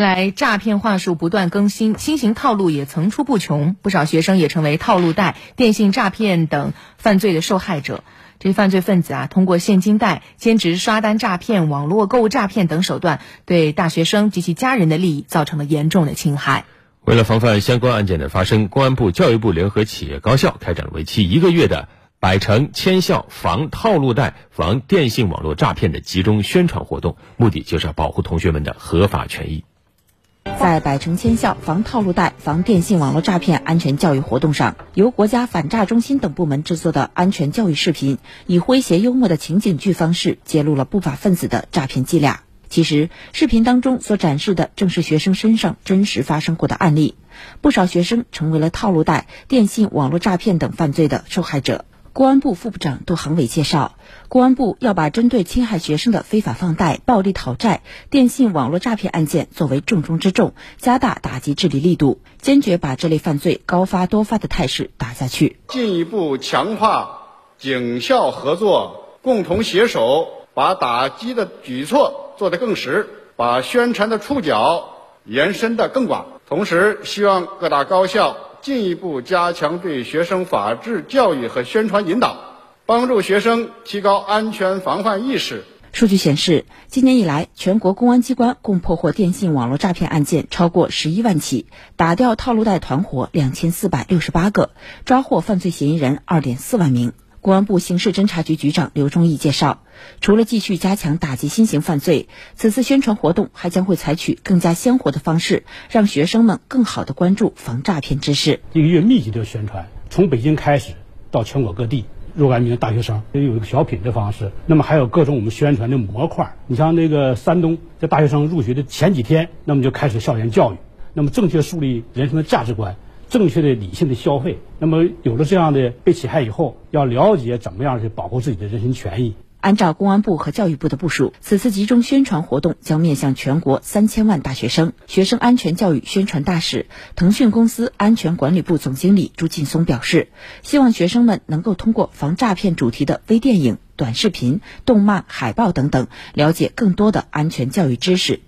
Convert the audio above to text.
来，诈骗话术不断更新，新型套路也层出不穷，不少学生也成为套路贷、电信诈骗等犯罪的受害者。这些犯罪分子啊，通过现金贷、兼职刷单诈骗、网络购物诈骗等手段，对大学生及其家人的利益造成了严重的侵害。为了防范相关案件的发生，公安部、教育部联合企业高校开展了为期一个月的“百城千校防套路贷、防电信网络诈骗”的集中宣传活动，目的就是要保护同学们的合法权益。在百城千校防套路贷、防电信网络诈骗安全教育活动上，由国家反诈中心等部门制作的安全教育视频，以诙谐幽默的情景剧方式，揭露了不法分子的诈骗伎俩。其实，视频当中所展示的正是学生身上真实发生过的案例，不少学生成为了套路贷、电信网络诈骗等犯罪的受害者。公安部副部长杜航伟介绍，公安部要把针对侵害学生的非法放贷、暴力讨债、电信网络诈骗案件作为重中之重，加大打击治理力度，坚决把这类犯罪高发多发的态势打下去。进一步强化警校合作，共同携手，把打击的举措做得更实，把宣传的触角延伸得更广。同时，希望各大高校。进一步加强对学生法治教育和宣传引导，帮助学生提高安全防范意识。数据显示，今年以来，全国公安机关共破获电信网络诈骗案件超过十一万起，打掉套路贷团伙两千四百六十八个，抓获犯罪嫌疑人二点四万名。公安部刑事侦查局局长刘忠义介绍，除了继续加强打击新型犯罪，此次宣传活动还将会采取更加鲜活的方式，让学生们更好的关注防诈骗知识。一个月密集的宣传，从北京开始到全国各地，若干名大学生也有一个小品的方式。那么还有各种我们宣传的模块。你像那个山东，在大学生入学的前几天，那么就开始校园教育，那么正确树立人生的价值观。正确的、理性的消费，那么有了这样的被侵害以后，要了解怎么样去保护自己的人身权益。按照公安部和教育部的部署，此次集中宣传活动将面向全国三千万大学生。学生安全教育宣传大使、腾讯公司安全管理部总经理朱劲松表示，希望学生们能够通过防诈骗主题的微电影、短视频、动漫、海报等等，了解更多的安全教育知识。